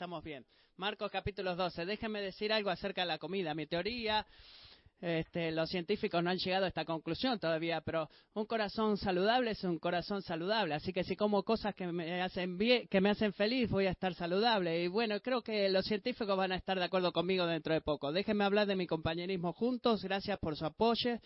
estamos bien. Marcos capítulo 12. Déjenme decir algo acerca de la comida. Mi teoría, este, los científicos no han llegado a esta conclusión todavía, pero un corazón saludable es un corazón saludable. Así que si como cosas que me hacen bien, que me hacen feliz, voy a estar saludable. Y bueno, creo que los científicos van a estar de acuerdo conmigo dentro de poco. Déjenme hablar de mi compañerismo juntos. Gracias por su apoyo.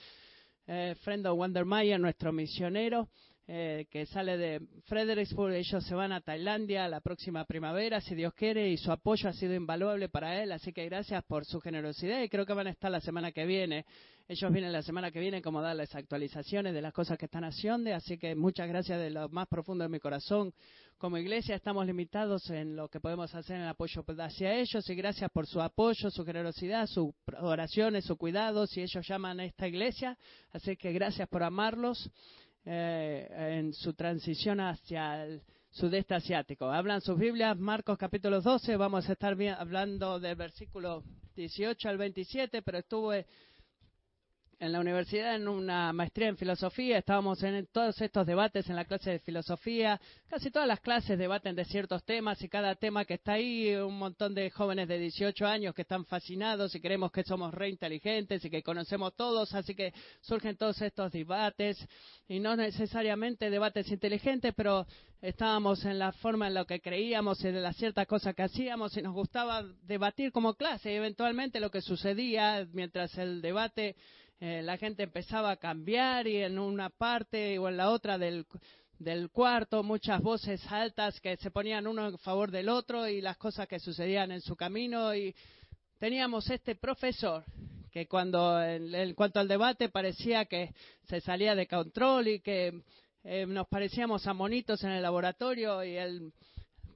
Eh, Frendo Wandermeyer, nuestro misionero. Eh, que sale de Fredericksburg. Ellos se van a Tailandia la próxima primavera, si Dios quiere, y su apoyo ha sido invaluable para él. Así que gracias por su generosidad y creo que van a estar la semana que viene. Ellos vienen la semana que viene como darles actualizaciones de las cosas que están haciendo. Así que muchas gracias de lo más profundo de mi corazón. Como iglesia estamos limitados en lo que podemos hacer en el apoyo hacia ellos y gracias por su apoyo, su generosidad, sus oraciones, su cuidado, si ellos llaman a esta iglesia. Así que gracias por amarlos. Eh, en su transición hacia el sudeste asiático. Hablan sus Biblias, Marcos capítulo 12, vamos a estar hablando del versículo 18 al 27, pero estuve en la universidad en una maestría en filosofía, estábamos en todos estos debates en la clase de filosofía, casi todas las clases debaten de ciertos temas y cada tema que está ahí, un montón de jóvenes de 18 años que están fascinados y creemos que somos re inteligentes y que conocemos todos, así que surgen todos estos debates y no necesariamente debates inteligentes, pero estábamos en la forma en la que creíamos y de las ciertas cosas que hacíamos y nos gustaba debatir como clase y eventualmente lo que sucedía mientras el debate eh, la gente empezaba a cambiar y en una parte o en la otra del, del cuarto, muchas voces altas que se ponían uno en favor del otro y las cosas que sucedían en su camino. Y teníamos este profesor que cuando, en, cuanto al debate, parecía que se salía de control y que eh, nos parecíamos a monitos en el laboratorio y el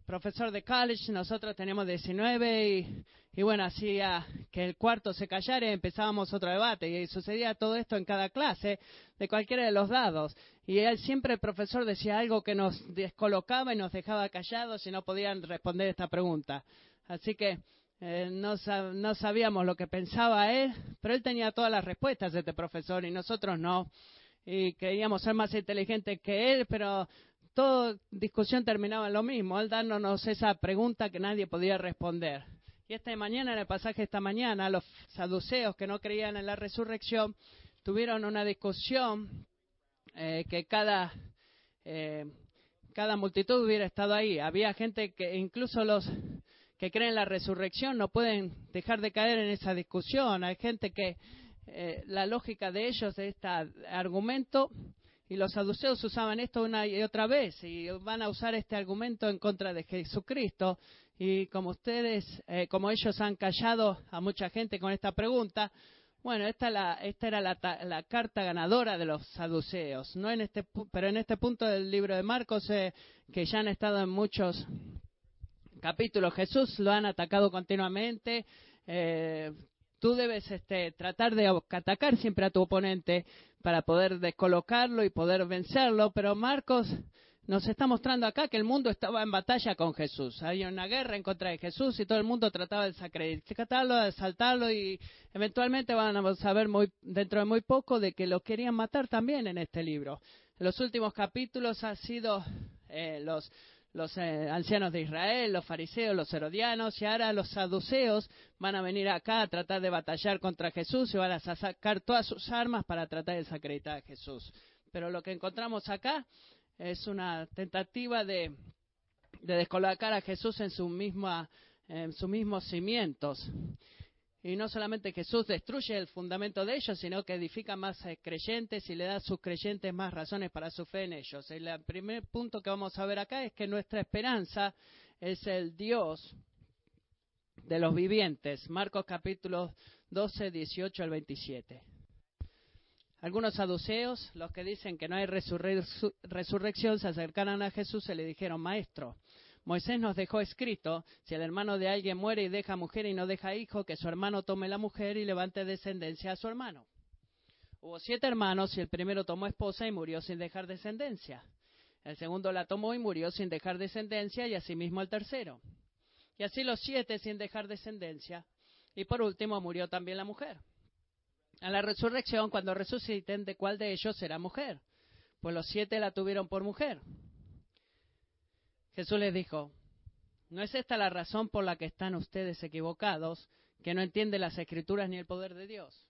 profesor de college, nosotros teníamos 19 y, y bueno, hacía que el cuarto se callara y empezábamos otro debate. Y sucedía todo esto en cada clase, de cualquiera de los dados. Y él siempre, el profesor, decía algo que nos descolocaba y nos dejaba callados y no podían responder esta pregunta. Así que eh, no, no sabíamos lo que pensaba él, pero él tenía todas las respuestas, este profesor, y nosotros no. Y queríamos ser más inteligentes que él, pero toda discusión terminaba lo mismo, al dándonos esa pregunta que nadie podía responder. Y esta mañana, en el pasaje de esta mañana, los saduceos que no creían en la resurrección tuvieron una discusión eh, que cada, eh, cada multitud hubiera estado ahí. Había gente que, incluso los que creen en la resurrección, no pueden dejar de caer en esa discusión. Hay gente que eh, la lógica de ellos, de este argumento, y los saduceos usaban esto una y otra vez y van a usar este argumento en contra de Jesucristo. Y como ustedes, eh, como ellos han callado a mucha gente con esta pregunta, bueno, esta, la, esta era la, la, carta ganadora de los saduceos. No en este, pero en este punto del libro de Marcos, eh, que ya han estado en muchos capítulos, Jesús lo han atacado continuamente. Eh, tú debes este, tratar de atacar siempre a tu oponente para poder descolocarlo y poder vencerlo, pero Marcos nos está mostrando acá que el mundo estaba en batalla con Jesús. Había una guerra en contra de Jesús y todo el mundo trataba de desacreditarlo, de asaltarlo y eventualmente van a saber muy, dentro de muy poco de que lo querían matar también en este libro. Los últimos capítulos ha sido eh, los los eh, ancianos de Israel, los fariseos, los herodianos, y ahora los saduceos van a venir acá a tratar de batallar contra Jesús y van a sacar todas sus armas para tratar de desacreditar a Jesús. Pero lo que encontramos acá es una tentativa de, de descolocar a Jesús en, su misma, en sus mismos cimientos. Y no solamente Jesús destruye el fundamento de ellos, sino que edifica más eh, creyentes y le da a sus creyentes más razones para su fe en ellos. El primer punto que vamos a ver acá es que nuestra esperanza es el Dios de los vivientes. Marcos capítulo 12, 18 al 27. Algunos saduceos, los que dicen que no hay resurrección, se acercaron a Jesús y le dijeron, Maestro, Moisés nos dejó escrito, si el hermano de alguien muere y deja mujer y no deja hijo, que su hermano tome la mujer y levante descendencia a su hermano. Hubo siete hermanos y el primero tomó esposa y murió sin dejar descendencia. El segundo la tomó y murió sin dejar descendencia y asimismo el tercero. Y así los siete sin dejar descendencia. Y por último murió también la mujer. A la resurrección, cuando resuciten, ¿de cuál de ellos será mujer? Pues los siete la tuvieron por mujer. Jesús les dijo, ¿No es esta la razón por la que están ustedes equivocados, que no entienden las escrituras ni el poder de Dios?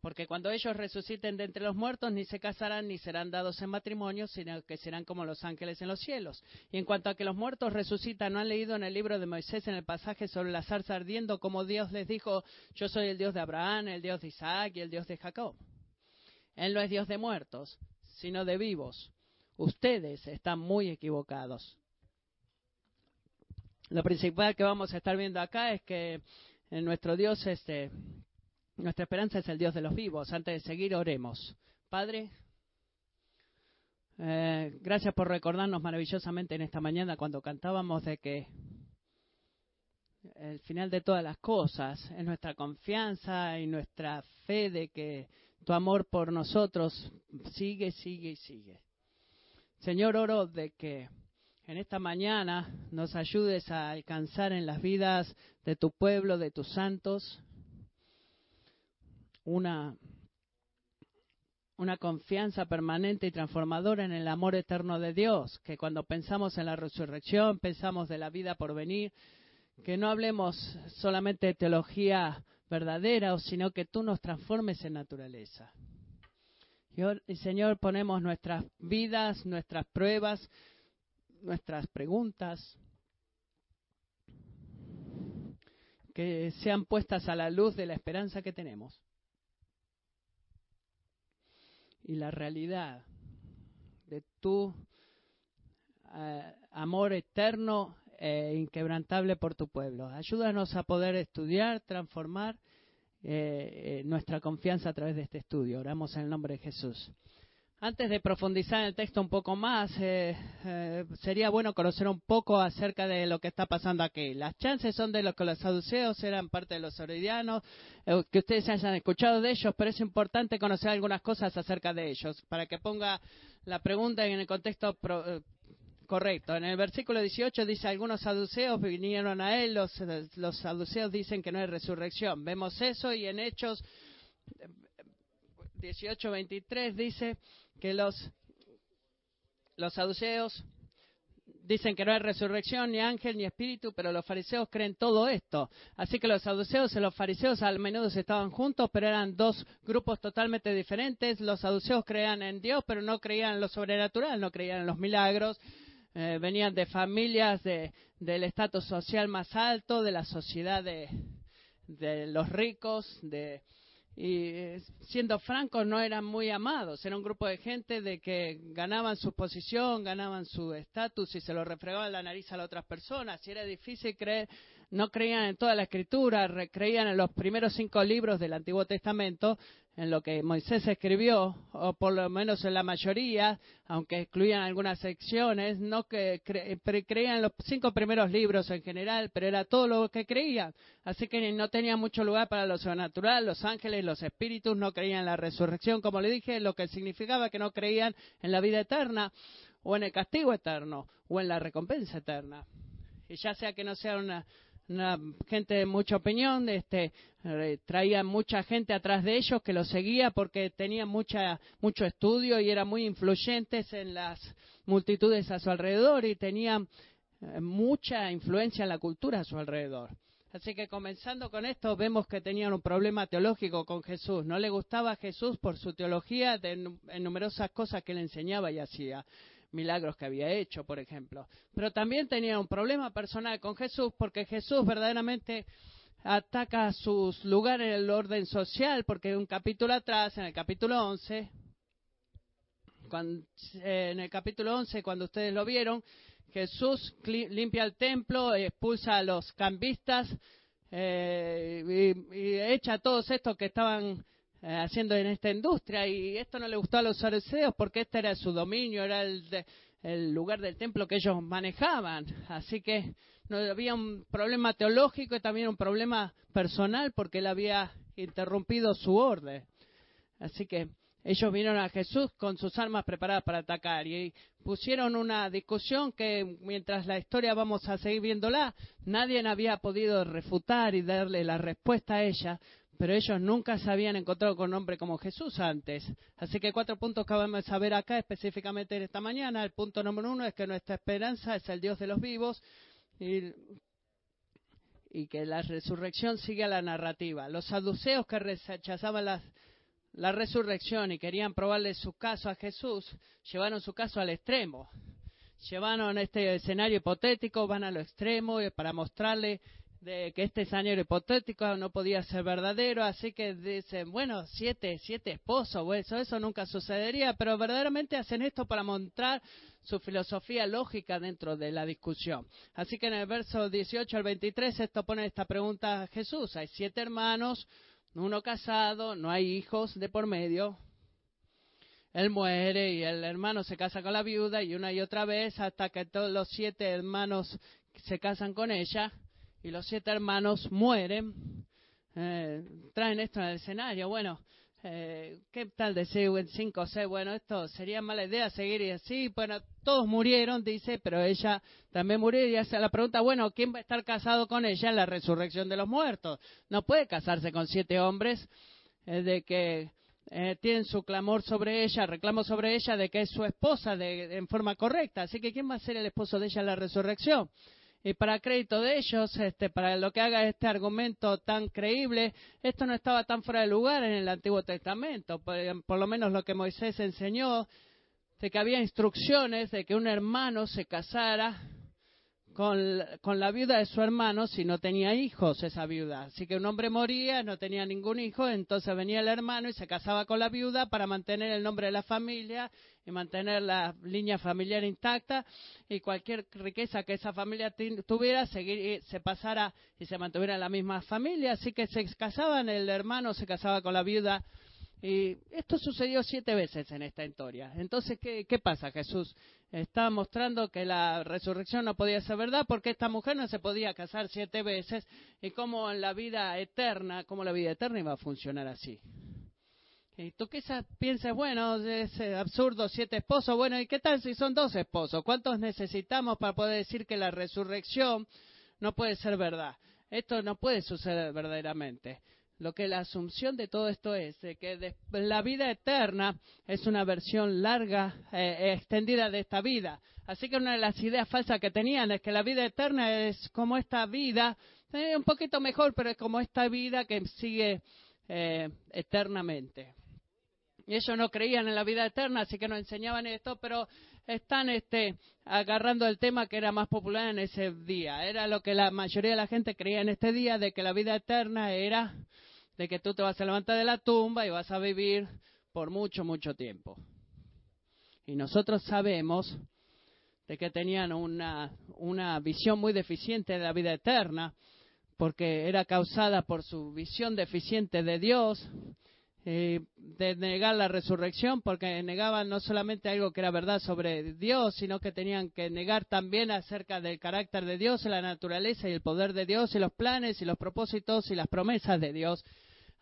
Porque cuando ellos resuciten de entre los muertos, ni se casarán ni serán dados en matrimonio, sino que serán como los ángeles en los cielos. Y en cuanto a que los muertos resucitan, ¿no han leído en el libro de Moisés, en el pasaje sobre la zarza ardiendo, como Dios les dijo, yo soy el Dios de Abraham, el Dios de Isaac y el Dios de Jacob? Él no es Dios de muertos, sino de vivos. Ustedes están muy equivocados. Lo principal que vamos a estar viendo acá es que en nuestro Dios este, nuestra esperanza es el Dios de los vivos. Antes de seguir, oremos. Padre, eh, gracias por recordarnos maravillosamente en esta mañana cuando cantábamos de que el final de todas las cosas es nuestra confianza y nuestra fe de que tu amor por nosotros sigue, sigue y sigue. Señor, oro de que en esta mañana nos ayudes a alcanzar en las vidas de tu pueblo, de tus santos, una, una confianza permanente y transformadora en el amor eterno de Dios, que cuando pensamos en la resurrección, pensamos de la vida por venir, que no hablemos solamente de teología verdadera, sino que tú nos transformes en naturaleza. Y, Señor, ponemos nuestras vidas, nuestras pruebas, nuestras preguntas, que sean puestas a la luz de la esperanza que tenemos y la realidad de tu eh, amor eterno e inquebrantable por tu pueblo. Ayúdanos a poder estudiar, transformar eh, nuestra confianza a través de este estudio. Oramos en el nombre de Jesús. Antes de profundizar en el texto un poco más, eh, eh, sería bueno conocer un poco acerca de lo que está pasando aquí. Las chances son de los que los saduceos eran parte de los oridianos, eh, que ustedes hayan escuchado de ellos, pero es importante conocer algunas cosas acerca de ellos, para que ponga la pregunta en el contexto correcto. En el versículo 18 dice, algunos saduceos vinieron a él, los, los saduceos dicen que no hay resurrección. Vemos eso y en Hechos 18:23 dice que los, los saduceos dicen que no hay resurrección, ni ángel, ni espíritu, pero los fariseos creen todo esto. Así que los saduceos y los fariseos al menudo estaban juntos, pero eran dos grupos totalmente diferentes. Los saduceos creían en Dios, pero no creían en lo sobrenatural, no creían en los milagros. Eh, venían de familias de, del estatus social más alto, de la sociedad de, de los ricos, de, y eh, siendo francos no eran muy amados, era un grupo de gente de que ganaban su posición, ganaban su estatus y se lo refregaban la nariz a las otras personas, y era difícil creer, no creían en toda la escritura, creían en los primeros cinco libros del Antiguo Testamento, en lo que Moisés escribió, o por lo menos en la mayoría, aunque excluían algunas secciones, no que creían en los cinco primeros libros en general, pero era todo lo que creían. Así que no tenía mucho lugar para lo sobrenatural, los ángeles, los espíritus no creían en la resurrección, como le dije, lo que significaba que no creían en la vida eterna, o en el castigo eterno, o en la recompensa eterna. Y ya sea que no sea una una gente de mucha opinión, este, eh, traían mucha gente atrás de ellos que los seguía porque tenían mucha, mucho estudio y eran muy influyentes en las multitudes a su alrededor y tenían eh, mucha influencia en la cultura a su alrededor. Así que comenzando con esto, vemos que tenían un problema teológico con Jesús. No le gustaba a Jesús por su teología de, en numerosas cosas que él enseñaba y hacía milagros que había hecho, por ejemplo. Pero también tenía un problema personal con Jesús porque Jesús verdaderamente ataca sus lugares en el orden social, porque un capítulo atrás, en el capítulo 11, eh, en el capítulo 11, cuando ustedes lo vieron, Jesús limpia el templo, expulsa a los cambistas eh, y, echa a todos estos que estaban haciendo en esta industria y esto no le gustó a los fariseos porque este era su dominio, era el, lugar del templo que ellos manejaban. Así que no había un problema teológico y también un problema personal porque él había interrumpido su orden. Así que ellos vinieron a Jesús con sus armas preparadas para atacar y pusieron una discusión que mientras la historia vamos a seguir viéndola, nadie había podido refutar y darle la respuesta a ella, pero ellos nunca se habían encontrado con un hombre como Jesús antes. Así que cuatro puntos que vamos a ver acá específicamente esta mañana. El punto número uno es que nuestra esperanza es el Dios de los vivos. Y que la resurrección sigue a la narrativa. Los saduceos que rechazaban la, la resurrección y querían probarle su caso a Jesús, llevaron su caso al extremo. Llevaron este escenario hipotético, van a lo extremo para mostrarle de que este escenario hipotético no podía ser verdadero, así que dicen, bueno, siete, siete esposos, eso, eso nunca sucedería, pero verdaderamente hacen esto para mostrar su filosofía lógica dentro de la discusión. Así que en el verso 18 al 23 esto pone esta pregunta a Jesús. Hay siete hermanos, uno casado, no hay hijos de por medio. Él muere y el hermano se casa con la viuda y una y otra vez hasta que todos los siete hermanos se casan con ella y los siete hermanos mueren. Eh, traen esto en el escenario. Bueno, eh, ¿qué tal decir 5 o 6? Bueno, esto sería mala idea seguir y así. Bueno, todos murieron, dice, pero ella también murió y hace la pregunta, bueno, ¿quién va a estar casado con ella en la resurrección de los muertos? No puede casarse con siete hombres eh, de que eh, tienen su clamor sobre ella, reclamo sobre ella de que es su esposa de, en forma correcta. Así que ¿quién va a ser el esposo de ella en la resurrección? Y para crédito de ellos, este, para lo que haga este argumento tan creíble, esto no estaba tan fuera de lugar en el Antiguo Testamento. Por, lo menos lo que Moisés enseñó, de que había instrucciones de que un hermano se casara con, con, la viuda de su hermano si no tenía hijos esa viuda. Así que un hombre moría, no tenía ningún hijo, entonces venía el hermano y se casaba con la viuda para mantener el nombre de la familia y mantener la línea familiar intacta y cualquier riqueza que esa familia tuviera seguir, se pasara y se mantuviera en la misma familia. Así que se casaban, el hermano se casaba con la viuda y esto sucedió siete veces en esta historia. Entonces, ¿qué, ¿qué, pasa? Jesús está mostrando que la resurrección no podía ser verdad porque esta mujer no se podía casar siete veces y cómo en la vida eterna, cómo la vida eterna iba a funcionar así. Y tú quizás pienses, bueno, es eh, absurdo, siete esposos. Bueno, ¿y qué tal si son dos esposos? ¿Cuántos necesitamos para poder decir que la resurrección no puede ser verdad? Esto no puede suceder verdaderamente. Lo que la asunción de todo esto es que la vida eterna es una versión larga, eh, extendida de esta vida. Así que una de las ideas falsas que tenían es que la vida eterna es como esta vida, eh, un poquito mejor, pero es como esta vida que sigue eh, eternamente. Y ellos no creían en la vida eterna, así que no enseñaban esto, pero están este, agarrando el tema que era más popular en ese día. Era lo que la mayoría de la gente creía en este día, de que la vida eterna era de que tú te vas a levantar de la tumba y vas a vivir por mucho, mucho tiempo. Y nosotros sabemos de que tenían una, una visión muy deficiente de la vida eterna, porque era causada por su visión deficiente de Dios, eh, de negar la resurrección, porque negaban no solamente algo que era verdad sobre Dios, sino que tenían que negar también acerca del carácter de Dios, la naturaleza y el poder de Dios, y los planes y los propósitos y las promesas de Dios.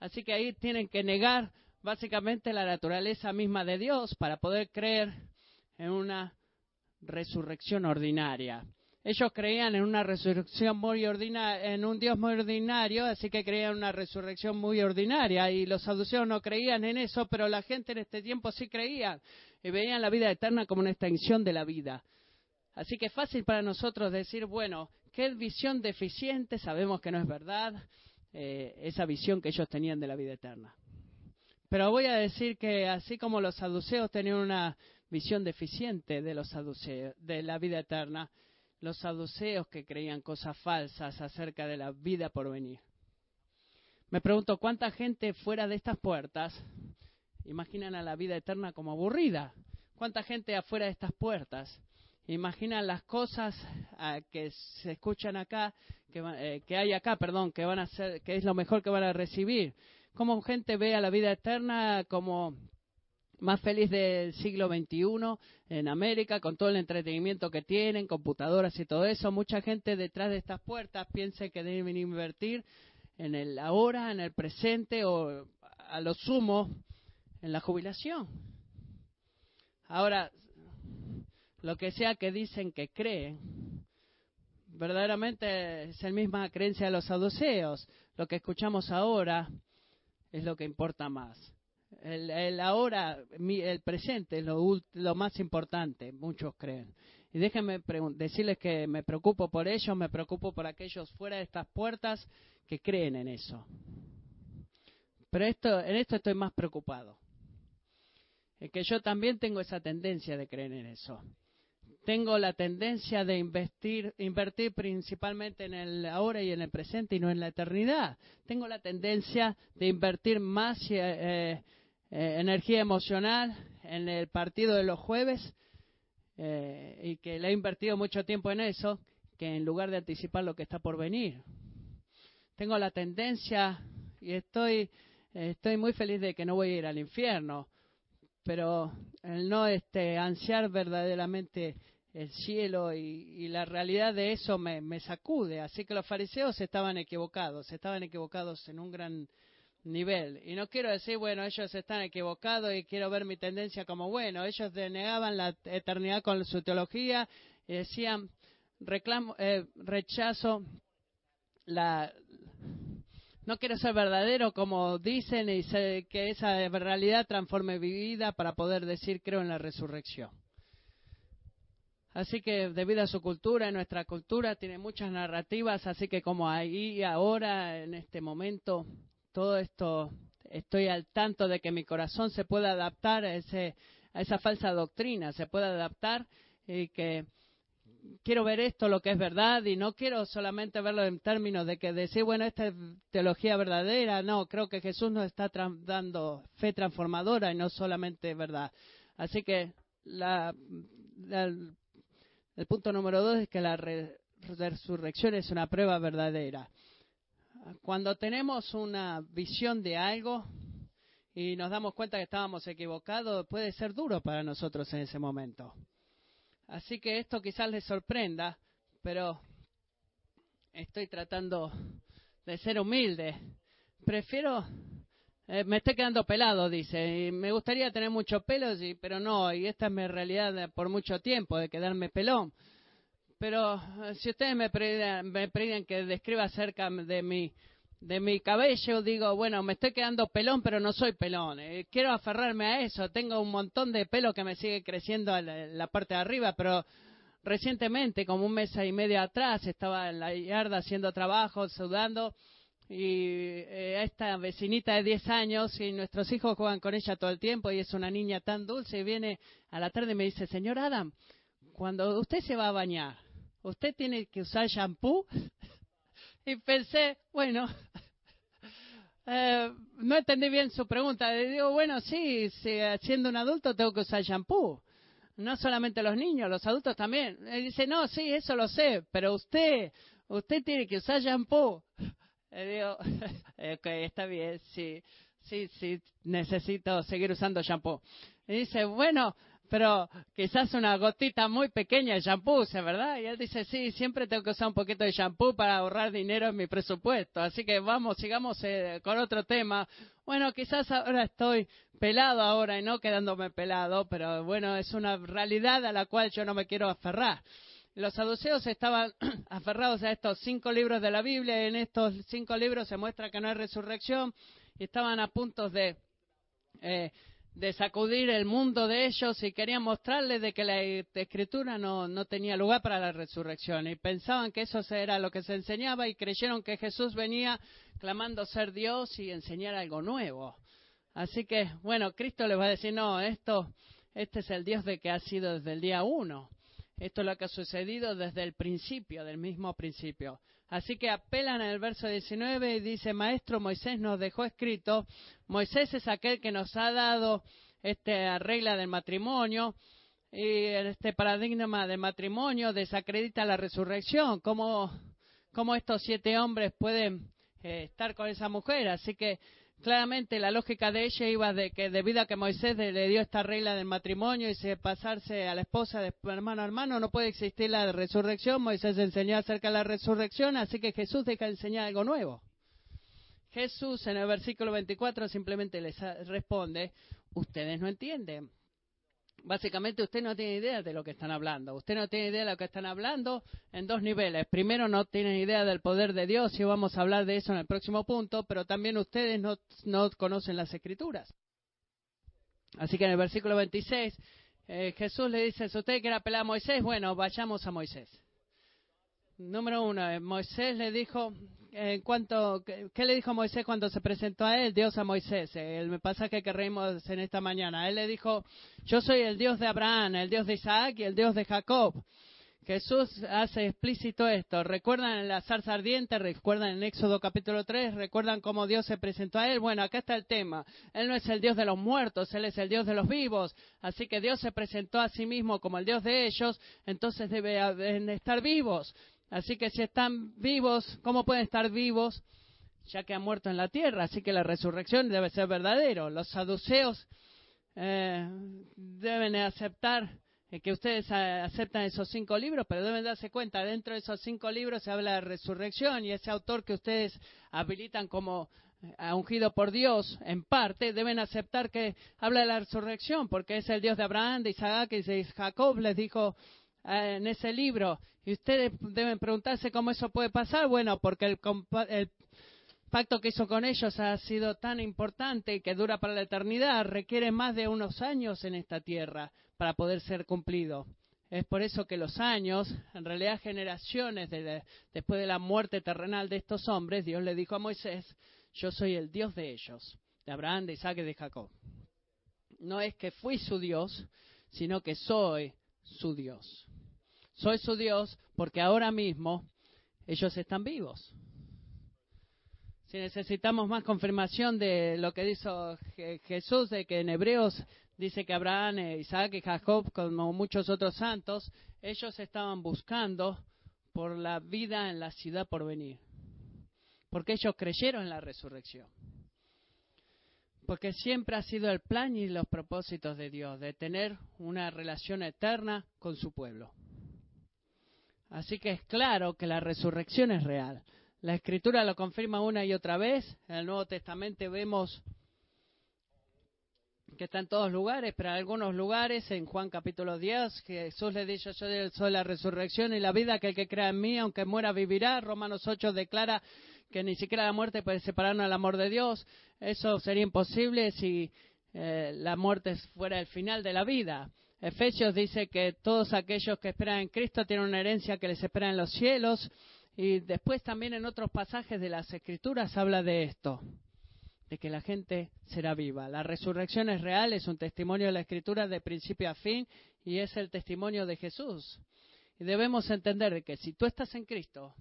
Así que ahí tienen que negar básicamente la naturaleza misma de Dios para poder creer en una resurrección ordinaria. Ellos creían en una resurrección muy ordinaria, en un Dios muy ordinario, así que creían en una resurrección muy ordinaria. Y los saduceos no creían en eso, pero la gente en este tiempo sí creía y veían la vida eterna como una extensión de la vida. Así que es fácil para nosotros decir, bueno, qué visión deficiente, sabemos que no es verdad, eh, esa visión que ellos tenían de la vida eterna. Pero voy a decir que así como los saduceos tenían una visión deficiente de los saduceos, de la vida eterna, los saduceos que creían cosas falsas acerca de la vida por venir. Me pregunto cuánta gente fuera de estas puertas imaginan a la vida eterna como aburrida. ¿Cuánta gente afuera de estas puertas imaginan las cosas ah, que se escuchan acá, eh, que, hay acá, perdón, que van a ser, que es lo mejor que van a recibir. Cómo gente ve a la vida eterna como más feliz del siglo XXI en América, con todo el entretenimiento que tienen, computadoras y todo eso. Mucha gente detrás de estas puertas piensa que deben invertir en el ahora, en el presente o a lo sumo en la jubilación. Ahora, lo que sea que dicen que creen, verdaderamente es la misma creencia de los saduceos. Lo que escuchamos ahora es lo que importa más. El, ahora, el presente es lo, lo, más importante, muchos creen. Y déjenme decirles que me preocupo por ellos, me preocupo por aquellos fuera de estas puertas que creen en eso. Pero esto, en esto estoy más preocupado. Es que yo también tengo esa tendencia de creer en eso. Tengo la tendencia de invertir, invertir principalmente en el ahora y en el presente y no en la eternidad. Tengo la tendencia de invertir más eh, eh, eh, energía emocional en el partido de los jueves y que le he invertido mucho tiempo en eso, que en lugar de anticipar lo que está por venir. Tengo la tendencia y estoy, estoy muy feliz de que no voy a ir al infierno pero el no este, ansiar verdaderamente el cielo y, la realidad de eso me, sacude. Así que los fariseos estaban equivocados, estaban equivocados en un gran nivel. Y no quiero decir, bueno, ellos están equivocados y quiero ver mi tendencia como, bueno, ellos denegaban la eternidad con su teología y decían, reclamo, eh, rechazo la, no quiero ser verdadero como dicen y que esa realidad transforme mi vida para poder decir creo en la resurrección. Así que debido a su cultura, nuestra cultura tiene muchas narrativas, así que como ahí ahora, en este momento, todo esto, estoy al tanto de que mi corazón se pueda adaptar a, ese, a esa falsa doctrina, se pueda adaptar y que quiero ver esto, lo que es verdad, y no quiero solamente verlo en términos de que decir, bueno, esta es teología verdadera. No, creo que Jesús nos está dando fe transformadora y no solamente verdad. Así que el punto número dos es que la resurrección es una prueba verdadera. Cuando tenemos una visión de algo y nos damos cuenta que estábamos equivocados, puede ser duro para nosotros en ese momento. Así que esto quizás les sorprenda, pero estoy tratando de ser humilde. Prefiero, eh, me estoy quedando pelado, dice, y me gustaría tener mucho pelo, pero no, y esta es mi realidad por mucho tiempo, de quedarme pelón. Pero eh, si ustedes me piden, me que describa acerca de mi de mi cabello, digo, bueno, me estoy quedando pelón, pero no soy pelón. Eh, quiero aferrarme a eso. Tengo un montón de pelo que me sigue creciendo en la, parte de arriba, pero recientemente, como un mes y medio atrás, estaba en la yarda haciendo trabajo, sudando, y eh, esta vecinita de 10 años, y nuestros hijos juegan con ella todo el tiempo, y es una niña tan dulce, y viene a la tarde y me dice, señor Adam, cuando usted se va a bañar, ¿usted tiene que usar shampoo? y pensé, bueno, eh, no entendí bien su pregunta. Le digo, bueno, sí, siendo un adulto tengo que usar shampoo. No solamente los niños, los adultos también. Él dice, no, sí, eso lo sé, pero usted, usted tiene que usar shampoo. Le digo, ok, está bien, sí, sí, sí, necesito seguir usando shampoo. Y dice, bueno, pero quizás una gotita muy pequeña de shampoo, ¿verdad? Y él dice, sí, siempre tengo que usar un poquito de shampoo para ahorrar dinero en mi presupuesto. Así que vamos, sigamos eh, con otro tema. Bueno, quizás ahora estoy pelado ahora y no quedándome pelado, pero bueno, es una realidad a la cual yo no me quiero aferrar. Los saduceos estaban aferrados a estos cinco libros de la Biblia y en estos cinco libros se muestra que no hay resurrección y estaban a punto de... Eh, de sacudir el mundo de ellos y querían mostrarles de que la escritura no, no, tenía lugar para la resurrección y pensaban que eso era lo que se enseñaba y creyeron que Jesús venía clamando ser Dios y enseñar algo nuevo. Así que, bueno, Cristo les va a decir, no, esto, este es el Dios de que ha sido desde el día uno. Esto es lo que ha sucedido desde el principio, del mismo principio. Así que apelan el verso 19 y dice, Maestro Moisés nos dejó escrito, Moisés es aquel que nos ha dado esta regla del matrimonio y este paradigma del matrimonio desacredita la resurrección. ¿Cómo, cómo estos siete hombres pueden eh, estar con esa mujer? Así que claramente la lógica de ella iba de que debido a que Moisés le dio esta regla del matrimonio y se pasarse a la esposa de hermano a hermano, no puede existir la resurrección. Moisés enseñó acerca de la resurrección, así que Jesús deja de enseñar algo nuevo. Jesús en el versículo 24 simplemente les responde, ustedes no entienden básicamente usted no tiene idea de lo que están hablando. Usted no tiene idea de lo que están hablando en dos niveles. Primero, no tienen idea del poder de Dios y vamos a hablar de eso en el próximo punto, pero también ustedes no, conocen las escrituras. Así que en el versículo 26 eh, Jesús le dice, si usted quiere apelar a Moisés, bueno, vayamos a Moisés. Número uno, eh, Moisés le dijo, en cuanto, ¿qué le dijo Moisés cuando se presentó a él? Dios a Moisés, el pasaje que reímos en esta mañana. Él le dijo, yo soy el Dios de Abraham, el Dios de Isaac y el Dios de Jacob. Jesús hace explícito esto. ¿Recuerdan en la zarza ardiente? ¿Recuerdan en Éxodo capítulo 3? ¿Recuerdan cómo Dios se presentó a él? Bueno, acá está el tema. Él no es el Dios de los muertos, Él es el Dios de los vivos. Así que Dios se presentó a sí mismo como el Dios de ellos, entonces deben estar vivos. Así que si están vivos, ¿cómo pueden estar vivos? Ya que han muerto en la tierra. Así que la resurrección debe ser verdadero. Los saduceos eh, deben aceptar que ustedes aceptan esos cinco libros, pero deben darse cuenta, dentro de esos cinco libros se habla de resurrección y ese autor que ustedes habilitan como eh, ungido por Dios, en parte, deben aceptar que habla de la resurrección, porque es el Dios de Abraham, de Isaac y de Jacob, les dijo eh, en ese libro. Y ustedes deben preguntarse cómo eso puede pasar. Bueno, porque el, el pacto que hizo con ellos ha sido tan importante que dura para la eternidad, requiere más de unos años en esta tierra para poder ser cumplido. Es por eso que los años, en realidad generaciones después de la muerte terrenal de estos hombres, Dios le dijo a Moisés, yo soy el Dios de ellos, de Abraham, de Isaac y de Jacob. No es que fui su Dios, sino que soy su Dios. Soy su Dios porque ahora mismo ellos están vivos. Si necesitamos más confirmación de lo que dijo Jesús, de que en Hebreos dice que Abraham, eh, Isaac y Jacob, como muchos otros santos, ellos estaban buscando por la vida en la ciudad por venir. Porque ellos creyeron en la resurrección. Porque siempre ha sido el plan y los propósitos de Dios, de tener una relación eterna con su pueblo. Así que es claro que la resurrección es real. La escritura lo confirma una y otra vez. En el Nuevo Testamento vemos que está en todos lugares, pero en algunos lugares, en Juan capítulo 10, Jesús le dice, yo soy la resurrección y la vida, que el que crea en mí, aunque muera, vivirá. Romanos 8 declara que ni siquiera la muerte puede separarnos del amor de Dios. Eso sería imposible si eh, la muerte fuera el final de la vida. Efesios dice que todos aquellos que esperan en Cristo tienen una herencia que les espera en los cielos. Y después también en otros pasajes de las Escrituras habla de esto de que la gente será viva. La resurrección es real, es un testimonio de la Escritura de principio a fin y es el testimonio de Jesús. Y debemos entender que si tú estás en Cristo,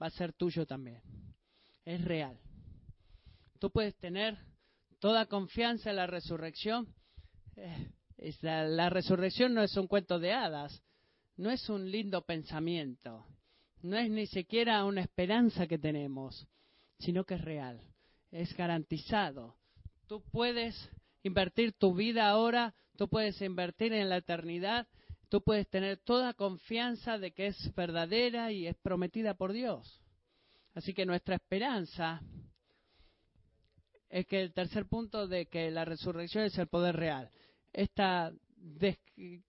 va a ser tuyo también. Es real. Tú puedes tener toda confianza en la resurrección. Eh, la, la resurrección no es un cuento de hadas, no es un lindo pensamiento, no es ni siquiera una esperanza que tenemos, sino que es real es garantizado. Tú puedes invertir tu vida ahora, tú puedes invertir en la eternidad, tú puedes tener toda confianza de que es verdadera y es prometida por Dios. Así que nuestra esperanza es que el tercer punto de que la resurrección es el poder real. Esta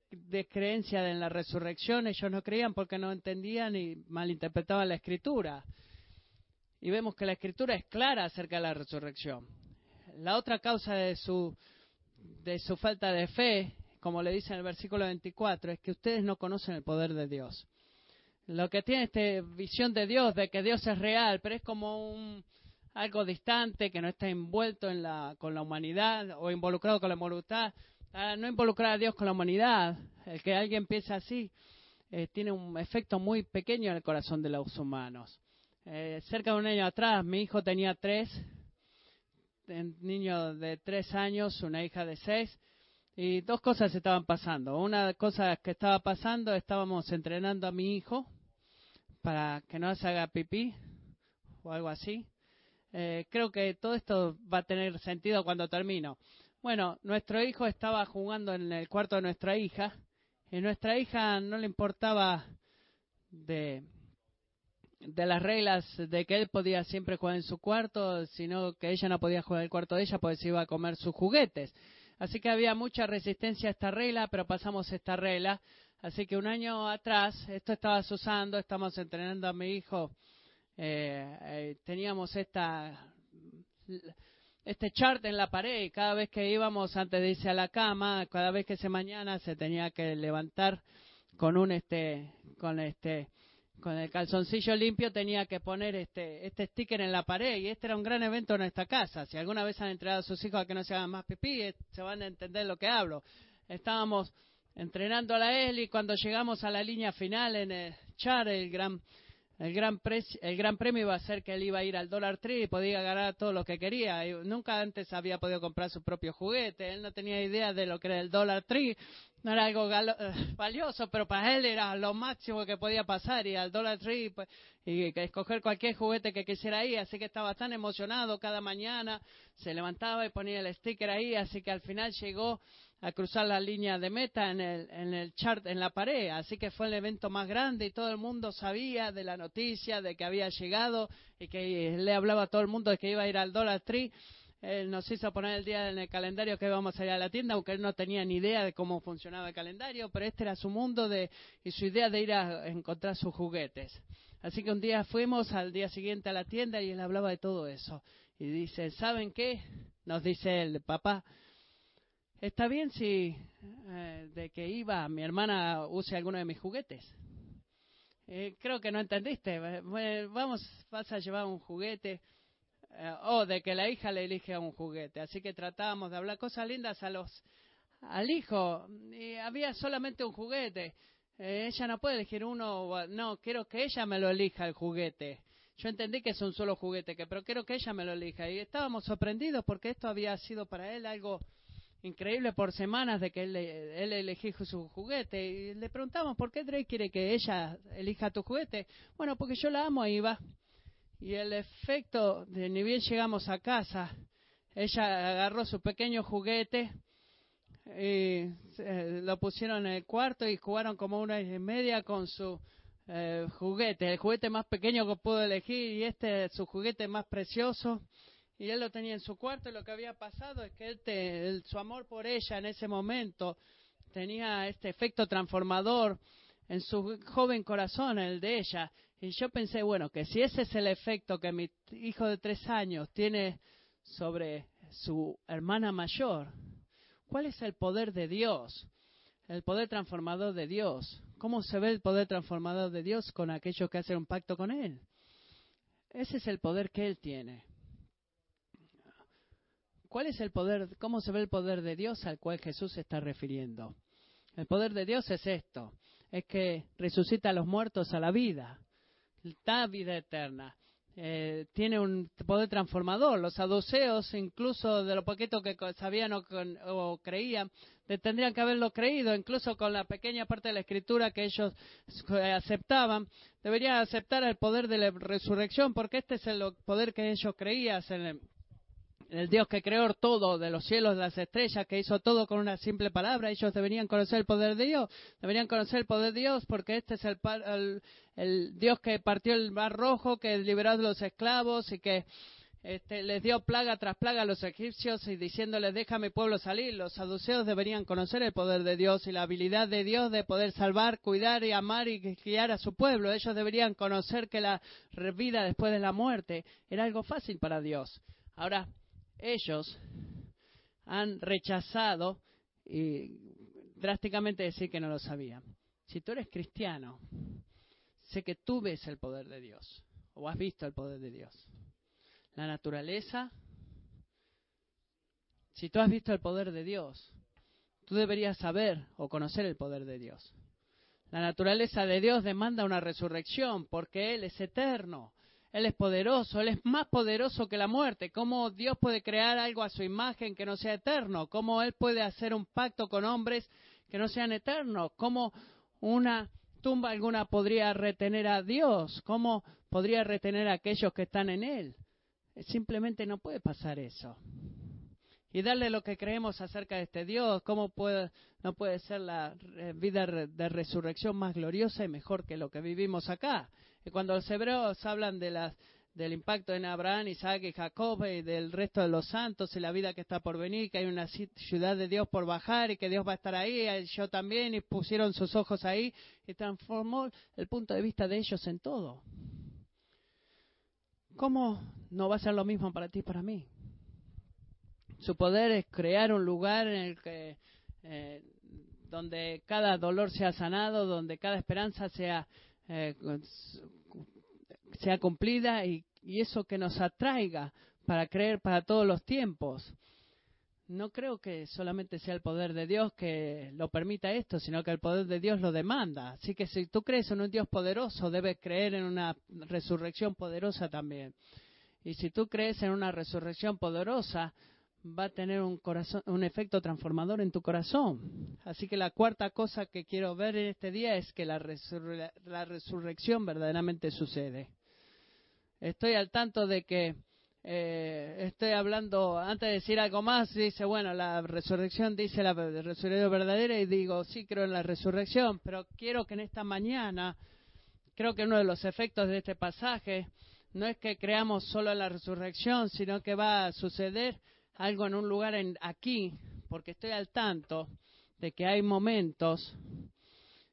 descreencia en la resurrección, ellos no creían porque no entendían y malinterpretaban la escritura y vemos que la escritura es clara acerca de la resurrección. La otra causa de su, de su falta de fe, como le dice en el versículo 24, es que ustedes no conocen el poder de Dios. Lo que tiene esta visión de Dios, de que Dios es real, pero es como un, algo distante, que no está envuelto en la, con la humanidad o involucrado con la humanidad, ah, no involucrar a Dios con la humanidad, el que alguien piensa así, eh, tiene un efecto muy pequeño en el corazón de los humanos. Eh, cerca de un año atrás, mi hijo tenía tres, un niño de tres años, una hija de seis, y dos cosas estaban pasando. Una cosa que estaba pasando, estábamos entrenando a mi hijo para que no se haga pipí o algo así. Eh, creo que todo esto va a tener sentido cuando termino. Bueno, nuestro hijo estaba jugando en el cuarto de nuestra hija y nuestra hija no le importaba de las reglas de que él podía siempre jugar en su cuarto, sino que ella no podía jugar en el cuarto de ella porque se iba a comer sus juguetes. Así que había mucha resistencia a esta regla, pero pasamos esta regla. Así que un año atrás, esto estaba usando, estamos entrenando a mi hijo, eh, eh, teníamos esta este chart en la pared y cada vez que íbamos antes de irse a la cama, cada vez que ese mañana se tenía que levantar con un este con este con el calzoncillo limpio tenía que poner este este sticker en la pared y este era un gran evento en esta casa. Si alguna vez han entrenado a sus hijos a que no se hagan más pipí, eh, se van a entender lo que hablo. Estábamos entrenando a la Eli cuando llegamos a la línea final en el chart, el gran el gran, el gran premio iba a ser que él iba a ir al Dollar Tree y podía ganar todo lo que quería. nunca antes había podido comprar su propio juguete. Él no tenía idea de lo que era el Dollar Tree. No era algo eh, valioso, pero para él era lo máximo que podía pasar. Y al Dollar Tree pues, y escoger cualquier juguete que quisiera ahí. Así que estaba tan emocionado cada mañana. Se levantaba y ponía el sticker ahí. Así que al final llegó a cruzar la línea de meta en el, en el chart, en la pared. Así que fue el evento más grande y todo el mundo sabía de la noticia de que había llegado y que le hablaba a todo el mundo de que iba a ir al Dollar Tree. Él nos hizo poner el día en el calendario que íbamos a ir a la tienda, aunque él no tenía ni idea de cómo funcionaba el calendario, pero este era su mundo de, y su idea de ir a encontrar sus juguetes. Así que un día fuimos al día siguiente a la tienda y él hablaba de todo eso. Y dice, ¿saben qué? Nos dice el papá, ¿Está bien si eh, de que iba mi hermana use alguno de mis juguetes? Eh, creo que no entendiste. vamos, vas a llevar un juguete. Eh, o de que la hija le elige un juguete. Así que tratábamos de hablar cosas lindas a los, al hijo. Y había solamente un juguete. ella no puede elegir uno. No, quiero que ella me lo elija el juguete. Yo entendí que es un solo juguete, que, pero quiero que ella me lo elija. Y estábamos sorprendidos porque esto había sido para él algo increíble por semanas de que él, él eligió su juguete. Y le preguntamos, ¿por qué Drake quiere que ella elija tu juguete? Bueno, porque yo la amo, ahí va. Y el efecto de ni bien llegamos a casa, ella agarró su pequeño juguete y eh, lo pusieron en el cuarto y jugaron como una y media con su eh, juguete, el juguete más pequeño que pudo elegir y este su juguete más precioso y él lo tenía en su cuarto y lo que había pasado es que él su amor por ella en ese momento tenía este efecto transformador en su joven corazón, el de ella. Y yo pensé, bueno, que si ese es el efecto que mi hijo de tres años tiene sobre su hermana mayor, ¿cuál es el poder de Dios? El poder transformador de Dios. ¿Cómo se ve el poder transformador de Dios con aquellos que hacen un pacto con Él? Ese es el poder que Él tiene. ¿Cuál es el poder, cómo se ve el poder de Dios al cual Jesús se está refiriendo? El poder de Dios es esto, es que resucita a los muertos a la vida, da vida eterna. Eh, tiene un poder transformador. Los saduceos, incluso de lo poquito que sabían o, creían, tendrían que haberlo creído, incluso con la pequeña parte de la escritura que ellos aceptaban, deberían aceptar el poder de la resurrección, porque este es el poder que ellos creían en el Dios que creó todo, de los cielos, de las estrellas, que hizo todo con una simple palabra, ellos deberían conocer el poder de Dios, deberían conocer el poder de Dios porque este es el, el, Dios que partió el mar rojo, que liberó a los esclavos y que este, les dio plaga tras plaga a los egipcios y diciéndoles deja mi pueblo salir. Los saduceos deberían conocer el poder de Dios y la habilidad de Dios de poder salvar, cuidar y amar y guiar a su pueblo. Ellos deberían conocer que la vida después de la muerte era algo fácil para Dios. Ahora, ellos han rechazado y drásticamente decir que no lo sabían. Si tú eres cristiano, sé que tú ves el poder de Dios o has visto el poder de Dios. La naturaleza, si tú has visto el poder de Dios, tú deberías saber o conocer el poder de Dios. La naturaleza de Dios demanda una resurrección porque Él es eterno. Él es poderoso, Él es más poderoso que la muerte. ¿Cómo Dios puede crear algo a su imagen que no sea eterno? ¿Cómo Él puede hacer un pacto con hombres que no sean eternos? ¿Cómo una tumba alguna podría retener a Dios? ¿Cómo podría retener a aquellos que están en Él? Simplemente no puede pasar eso. Y darle lo que creemos acerca de este Dios, ¿cómo puede, no puede ser la vida de resurrección más gloriosa y mejor que lo que vivimos acá? Y cuando los hebreos hablan de las, del impacto en Abraham, Isaac y Jacob y del resto de los santos y la vida que está por venir, que hay una ciudad de Dios por bajar y que Dios va a estar ahí, yo también, y pusieron sus ojos ahí y transformó el punto de vista de ellos en todo. ¿Cómo no va a ser lo mismo para ti y para mí? Su poder es crear un lugar en el que eh, donde cada dolor sea sanado, donde cada esperanza sea eh, sea cumplida y, y eso que nos atraiga para creer para todos los tiempos no creo que solamente sea el poder de Dios que lo permita esto, sino que el poder de Dios lo demanda. Así que si tú crees en un Dios poderoso, debes creer en una resurrección poderosa también. Y si tú crees en una resurrección poderosa, va a tener un, efecto transformador en tu corazón. Así que la cuarta cosa que quiero ver en este día es que la, la resurrección verdaderamente sucede. Estoy al tanto de que eh, estoy hablando, antes de decir algo más, dice, bueno, la resurrección dice la resurrección verdadera y digo, sí creo en la resurrección, pero quiero que en esta mañana, creo que uno de los efectos de este pasaje no es que creamos solo en la resurrección, sino que va a suceder algo en un lugar en, aquí, porque estoy al tanto de que hay momentos,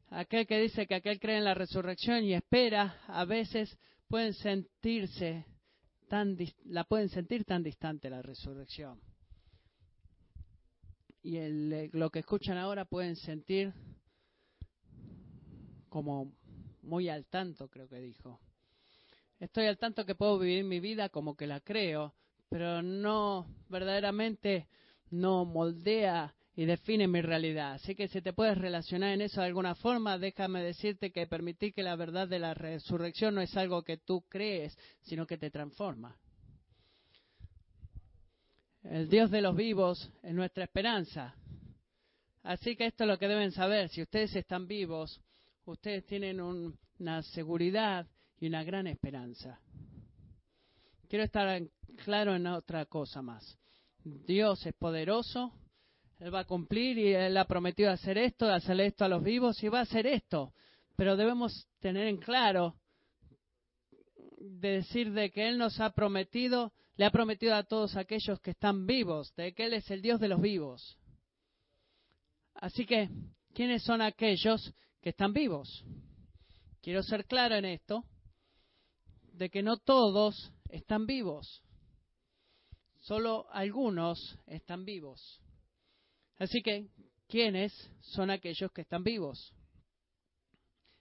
aquel que dice que aquel cree en la resurrección y espera, a veces pueden sentirse la pueden sentir tan distante la resurrección. Y el, lo que escuchan ahora pueden sentir como muy al tanto, creo que dijo. Estoy al tanto que puedo vivir mi vida como que la creo, pero no verdaderamente no moldea y define mi realidad. Así que si te puedes relacionar en eso de alguna forma, déjame decirte que permitir que la verdad de la resurrección no es algo que tú crees, sino que te transforma. El Dios de los vivos es nuestra esperanza. Así que esto es lo que deben saber. Si ustedes están vivos, ustedes tienen una seguridad y una gran esperanza. Quiero estar claro en otra cosa más. Dios es poderoso él va a cumplir y Él ha prometido hacer esto, hacer esto a los vivos y va a hacer esto. Pero debemos tener en claro de decir de que Él nos ha prometido, le ha prometido a todos aquellos que están vivos, de que Él es el Dios de los vivos. Así que, ¿quiénes son aquellos que están vivos? Quiero ser claro en esto, de que no todos están vivos, solo algunos están vivos. Así que, ¿quiénes son aquellos que están vivos?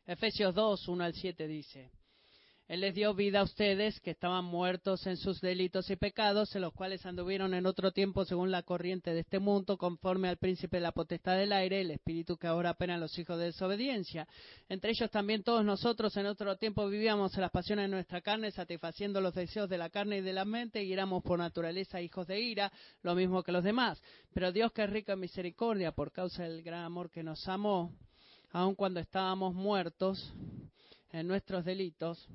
Efesios 2, 1 al 7 dice, él les dio vida a ustedes que estaban muertos en sus delitos y pecados, en los cuales anduvieron en otro tiempo según la corriente de este mundo, conforme al príncipe de la potestad del aire, el espíritu que ahora apenas los hijos de desobediencia. Entre ellos también todos nosotros en otro tiempo vivíamos en las pasiones de nuestra carne, satisfaciendo los deseos de la carne y de la mente, y éramos por naturaleza hijos de ira, lo mismo que los demás. Pero Dios que es rico en misericordia, por causa del gran amor que nos amó, aun cuando estábamos muertos en nuestros delitos,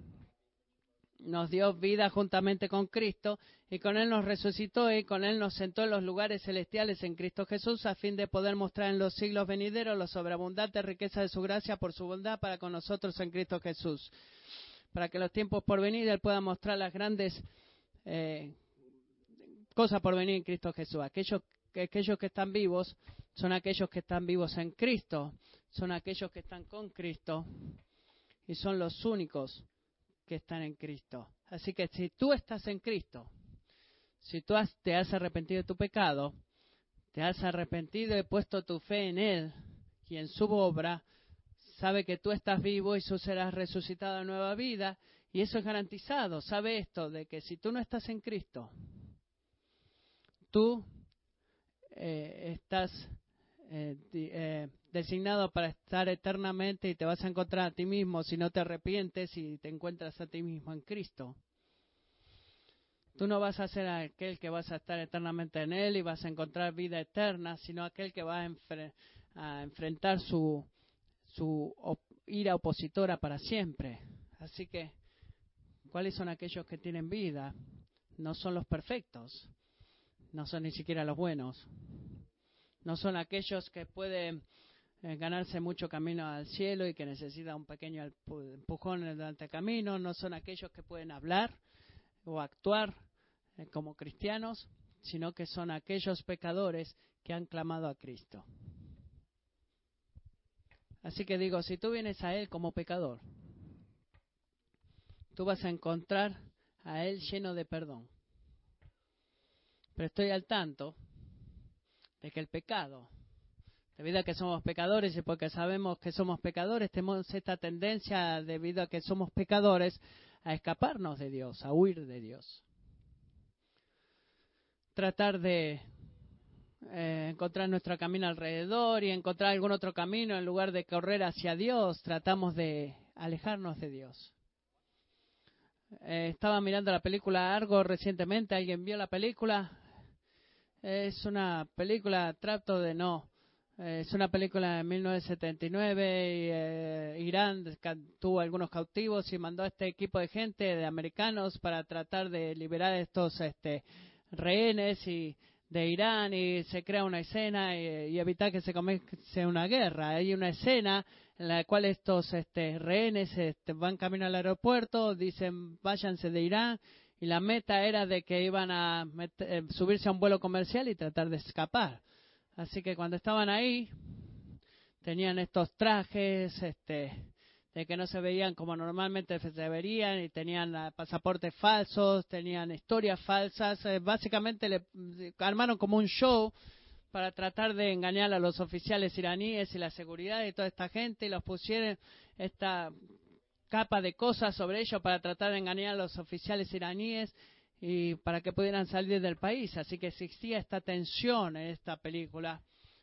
nos dio vida juntamente con Cristo y con Él nos resucitó y con Él nos sentó en los lugares celestiales en Cristo Jesús a fin de poder mostrar en los siglos venideros la sobreabundante riqueza de su gracia por su bondad para con nosotros en Cristo Jesús. Para que los tiempos por venir Él pueda mostrar las grandes eh, cosas por venir en Cristo Jesús. Aquellos, aquellos que están vivos son aquellos que están vivos en Cristo, son aquellos que están con Cristo y son los únicos que están en Cristo. Así que si tú estás en Cristo, si tú te has arrepentido de tu pecado, te has arrepentido y puesto tu fe en Él y en su obra, sabe que tú estás vivo y tú serás resucitado a nueva vida. Y eso es garantizado. Sabe esto, de que si tú no estás en Cristo, tú eh, estás eh, eh, designado para estar eternamente y te vas a encontrar a ti mismo si no te arrepientes y te encuentras a ti mismo en Cristo. Tú no vas a ser aquel que vas a estar eternamente en Él y vas a encontrar vida eterna, sino aquel que va a, enfrentar su, su ira opositora para siempre. Así que, ¿cuáles son aquellos que tienen vida? No son los perfectos, no son ni siquiera los buenos, no son aquellos que pueden eh, ganarse mucho camino al cielo y que necesita un pequeño empujón en el camino, no son aquellos que pueden hablar o actuar eh, como cristianos, sino que son aquellos pecadores que han clamado a Cristo. Así que digo, si tú vienes a Él como pecador, tú vas a encontrar a Él lleno de perdón. Pero estoy al tanto de que el pecado, debido a que somos pecadores y porque sabemos que somos pecadores, tenemos esta tendencia, debido a que somos pecadores, a escaparnos de Dios, a huir de Dios. Tratar de eh, encontrar nuestro camino alrededor y encontrar algún otro camino en lugar de correr hacia Dios, tratamos de alejarnos de Dios. Eh, estaba mirando la película Argo recientemente, ¿alguien vio la película? Es una película, trato de no. Eh, es una película de 1979 y eh, Irán tuvo algunos cautivos y mandó a este equipo de gente, de americanos, para tratar de liberar estos este, rehenes y de Irán y se crea una escena y, evitar que se comience una guerra. Hay una escena en la cual estos este, rehenes este, van camino al aeropuerto, dicen váyanse de Irán y la meta era de que iban a eh, subirse a un vuelo comercial y tratar de escapar. Así que cuando estaban ahí tenían estos trajes, este, de que no se veían como normalmente se verían y tenían ah, pasaportes falsos, tenían historias falsas. Eh, básicamente le armaron como un show para tratar de engañar a los oficiales iraníes y la seguridad y toda esta gente y los pusieron esta capa de cosas sobre ellos para tratar de engañar a los oficiales iraníes y para que pudieran salir del país. Así que existía esta tensión en esta película,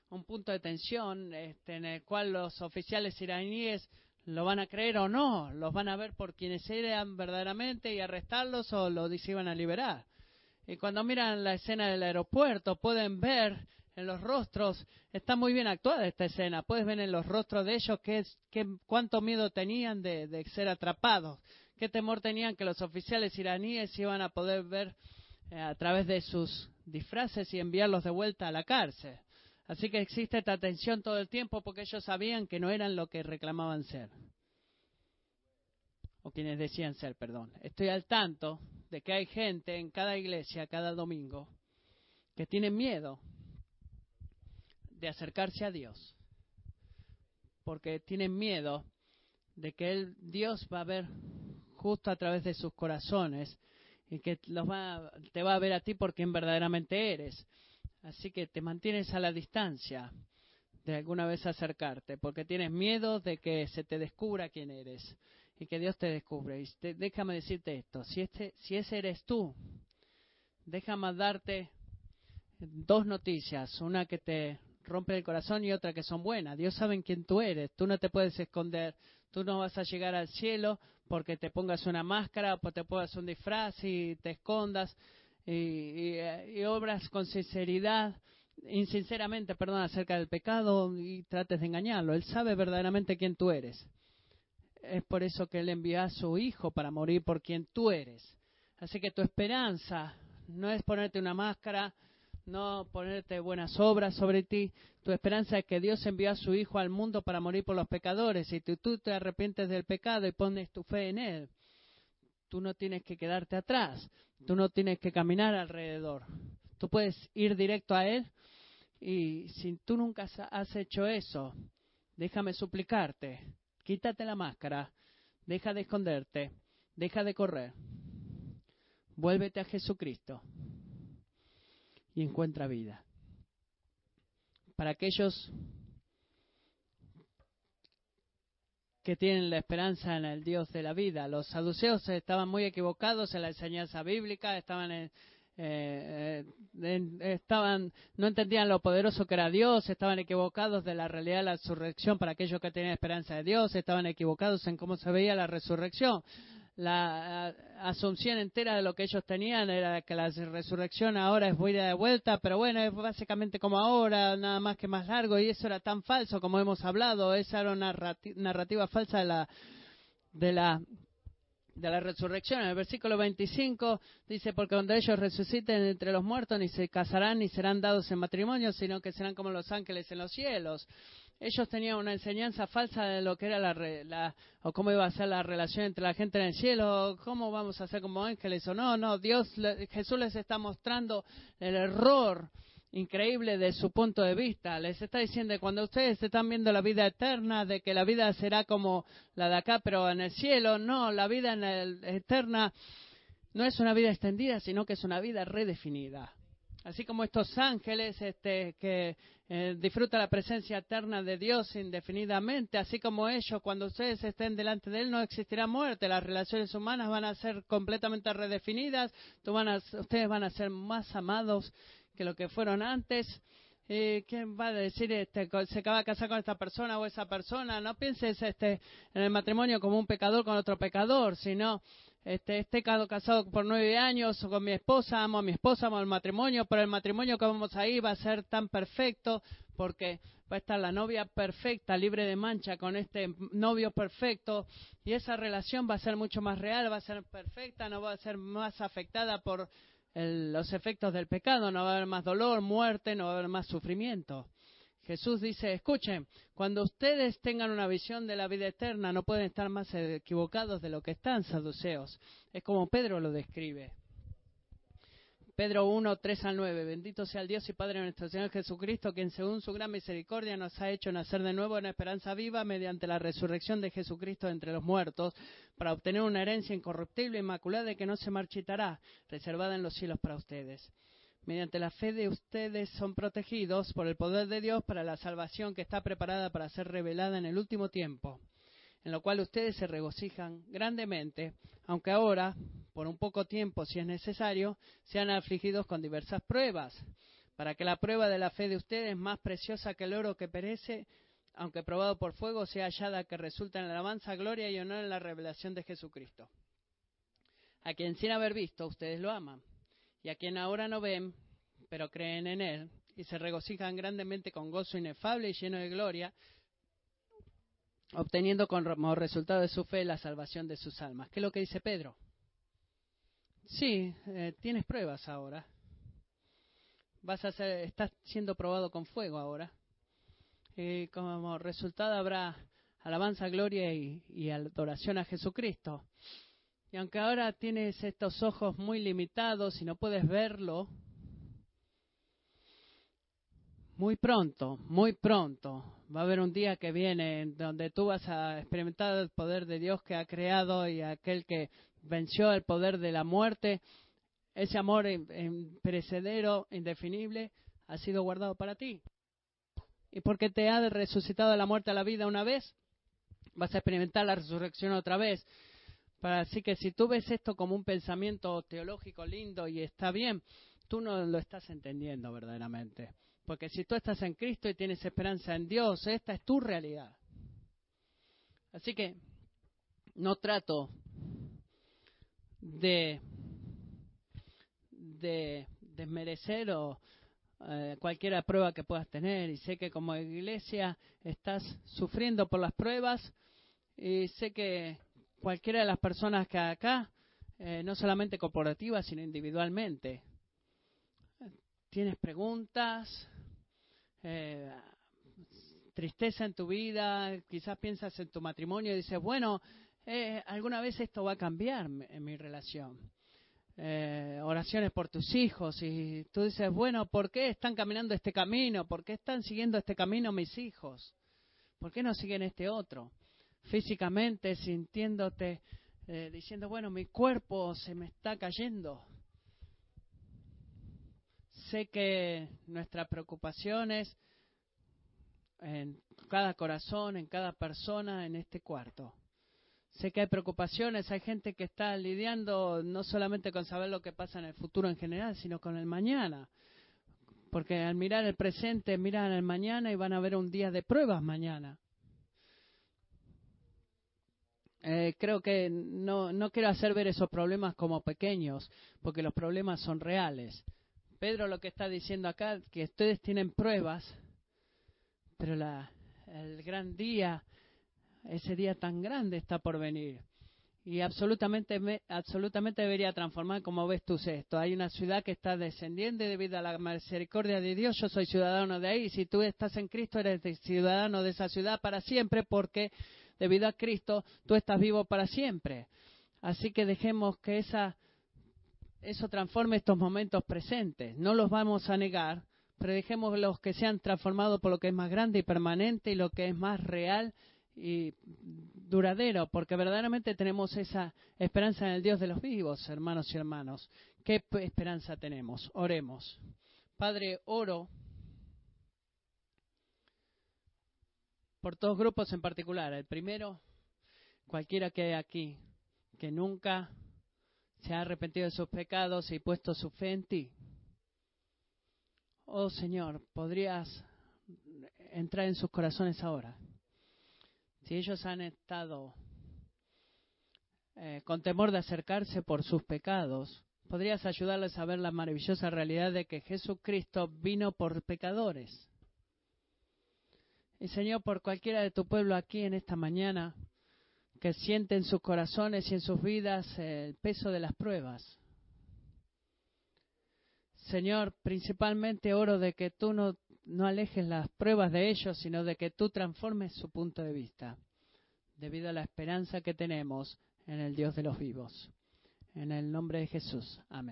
un punto de tensión este, en el cual los oficiales iraníes lo van a creer o no, los van a ver por quienes eran verdaderamente y arrestarlos o los iban a liberar. Y cuando miran la escena del aeropuerto pueden ver en los rostros, está muy bien actuada esta escena, puedes ver en los rostros de ellos qué, cuánto miedo tenían de, de, ser atrapados, qué temor tenían que los oficiales iraníes iban a poder ver eh, a través de sus disfraces y enviarlos de vuelta a la cárcel. Así que existe esta tensión todo el tiempo porque ellos sabían que no eran lo que reclamaban ser. O quienes decían ser, perdón. Estoy al tanto de que hay gente en cada iglesia, cada domingo, que tienen miedo de acercarse a Dios. Porque tienen miedo de que el Dios va a ver justo a través de sus corazones y que los va, te va a ver a ti por quien verdaderamente eres. Así que te mantienes a la distancia de alguna vez acercarte, porque tienes miedo de que se te descubra quién eres y que Dios te descubre. Y déjame decirte esto, si, este, si ese eres tú, déjame darte dos noticias, una que te rompe el corazón y otra que son buenas. Dios sabe quién tú eres, tú no te puedes esconder, tú no vas a llegar al cielo porque te pongas una máscara o te pongas un disfraz y te escondas y, obras con sinceridad, insinceramente, perdón, acerca del pecado y trates de engañarlo. Él sabe verdaderamente quién tú eres. Es por eso que Él envió a su Hijo para morir por quien tú eres. Así que tu esperanza no es ponerte una máscara, no ponerte buenas obras sobre ti. Tu esperanza es que Dios envió a su Hijo al mundo para morir por los pecadores y tú, tú te arrepientes del pecado y pones tu fe en Él. Tú no tienes que quedarte atrás. Tú no tienes que caminar alrededor. Tú puedes ir directo a Él y si tú nunca has hecho eso, déjame suplicarte, quítate la máscara, deja de esconderte, deja de correr, vuélvete a Jesucristo y encuentra vida. Para aquellos que tienen la esperanza en el Dios de la vida. Los saduceos estaban muy equivocados en la enseñanza bíblica, estaban eh, eh, estaban no entendían lo poderoso que era Dios, estaban equivocados de la realidad de la resurrección para aquellos que tenían esperanza de Dios, estaban equivocados en cómo se veía la resurrección la asunción entera de lo que ellos tenían era que la resurrección ahora es buena de vuelta, pero bueno, es básicamente como ahora, nada más que más largo, y eso era tan falso como hemos hablado, esa era una narrativa falsa de la, de la de la resurrección. En el versículo 25 dice, porque cuando ellos resuciten entre los muertos, ni se casarán ni serán dados en matrimonio, sino que serán como los ángeles en los cielos ellos tenían una enseñanza falsa de lo que era la, o cómo iba a ser la relación entre la gente en el cielo, cómo vamos a ser como ángeles o no, no, Dios, Jesús les está mostrando el error increíble de su punto de vista. Les está diciendo que cuando ustedes están viendo la vida eterna, de que la vida será como la de acá, pero en el cielo, no, la vida en el, eterna no es una vida extendida, sino que es una vida redefinida. así como estos ángeles este, que eh, disfrutan la presencia eterna de Dios indefinidamente, así como ellos, cuando ustedes estén delante de Él, no existirá muerte, las relaciones humanas van a ser completamente redefinidas, ustedes van a ser más amados que lo que fueron antes. Eh, ¿Quién va a decir este, se acaba de casar con esta persona o esa persona? No pienses este, en el matrimonio como un pecador con otro pecador, sino este, esté casado por nueve años con mi esposa, amo a mi esposa, amo al matrimonio, pero el matrimonio que vamos ahí va a ser tan perfecto porque va a estar la novia perfecta, libre de mancha, con este novio perfecto, y esa relación va a ser mucho más real, va a ser perfecta, no va a ser más afectada por los efectos del pecado, no va a haber más dolor, muerte, no va a haber más sufrimiento. Jesús dice, escuchen, cuando ustedes tengan una visión de la vida eterna, no pueden estar más equivocados de lo que están saduceos. Es como Pedro lo describe. Pedro 1, 3 al 9. Bendito sea el Dios y Padre de nuestro Señor Jesucristo, quien según su gran misericordia nos ha hecho nacer de nuevo en esperanza viva mediante la resurrección de Jesucristo entre los muertos, para obtener una herencia incorruptible, inmaculada y que no se marchitará, reservada en los cielos para ustedes mediante la fe de ustedes son protegidos por el poder de Dios para la salvación que está preparada para ser revelada en el último tiempo, en lo cual ustedes se regocijan grandemente, aunque ahora, por un poco tiempo, si es necesario, sean afligidos con diversas pruebas, para que la prueba de la fe de ustedes, más preciosa que el oro que perece, aunque probado por fuego, sea hallada que resulta en alabanza, gloria y honor en la revelación de Jesucristo. A quien sin haber visto, ustedes lo aman y a quien ahora no ven, pero creen en Él, y se regocijan grandemente con gozo inefable y lleno de gloria, obteniendo como resultado de su fe la salvación de sus almas. ¿Qué es lo que dice Pedro? Sí, eh, tienes pruebas ahora. Vas a ser, estás siendo probado con fuego ahora. Y como resultado habrá alabanza, gloria y, y adoración a Jesucristo. Y aunque ahora tienes estos ojos muy limitados y no puedes verlo, muy pronto, muy pronto, va a haber un día que viene donde tú vas a experimentar el poder de Dios que ha creado y aquel que venció el poder de la muerte. Ese amor perecedero, indefinible, ha sido guardado para ti. Y porque te ha resucitado de la muerte a la vida una vez, vas a experimentar la resurrección otra vez así que si tú ves esto como un pensamiento teológico lindo y está bien, tú no lo estás entendiendo verdaderamente. Porque si tú estás en Cristo y tienes esperanza en Dios, esta es tu realidad. Así que no trato de, de desmerecer o eh, cualquier prueba que puedas tener. Y sé que como iglesia estás sufriendo por las pruebas y sé que cualquiera de las personas que acá, eh, no solamente corporativas, sino individualmente. ¿Tienes preguntas? Eh, tristeza en tu vida, quizás piensas en tu matrimonio y dices, bueno, eh, alguna vez esto va a cambiar en mi relación. oraciones por tus hijos y tú dices, bueno, ¿por qué están caminando este camino? ¿Por qué están siguiendo este camino mis hijos? ¿Por qué no siguen este otro? Físicamente, sintiéndote, eh, diciendo, bueno, mi cuerpo se me está cayendo. Sé que nuestras preocupaciones en cada corazón, en cada persona en este cuarto. Sé que hay preocupaciones, hay gente que está lidiando no solamente con saber lo que pasa en el futuro en general, sino con el mañana. Porque al mirar el presente, miran el mañana y van a ver un día de pruebas mañana. Eh, creo que no, no quiero hacer ver esos problemas como pequeños, porque los problemas son reales. Pedro lo que está diciendo acá, que ustedes tienen pruebas, pero la, el gran día, ese día tan grande está por venir. Y absolutamente, absolutamente debería transformar como ves tú esto. Hay una ciudad que está descendiendo debido a la misericordia de Dios. Yo soy ciudadano de ahí. Si tú estás en Cristo, eres ciudadano de esa ciudad para siempre porque debido a Cristo, tú estás vivo para siempre. Así que dejemos que esa, eso transforme estos momentos presentes. No los vamos a negar, pero dejemos los que sean transformados por lo que es más grande y permanente y lo que es más real y duradero, porque verdaderamente tenemos esa esperanza en el Dios de los vivos, hermanos y hermanos. ¿Qué esperanza tenemos? Oremos. Padre, oro por dos grupos en particular. El primero, cualquiera que hay aquí, que nunca se ha arrepentido de sus pecados y puesto su fe en ti. Oh Señor, podrías entrar en sus corazones ahora. Si ellos han estado eh, con temor de acercarse por sus pecados, podrías ayudarles a ver la maravillosa realidad de que Jesucristo vino por pecadores. Y Señor, por cualquiera de tu pueblo aquí en esta mañana, que siente en sus corazones y en sus vidas el peso de las pruebas. Señor, principalmente oro de que tú no, no alejes las pruebas de ellos, sino de que tú transformes su punto de vista, debido a la esperanza que tenemos en el Dios de los vivos. En el nombre de Jesús. Amén.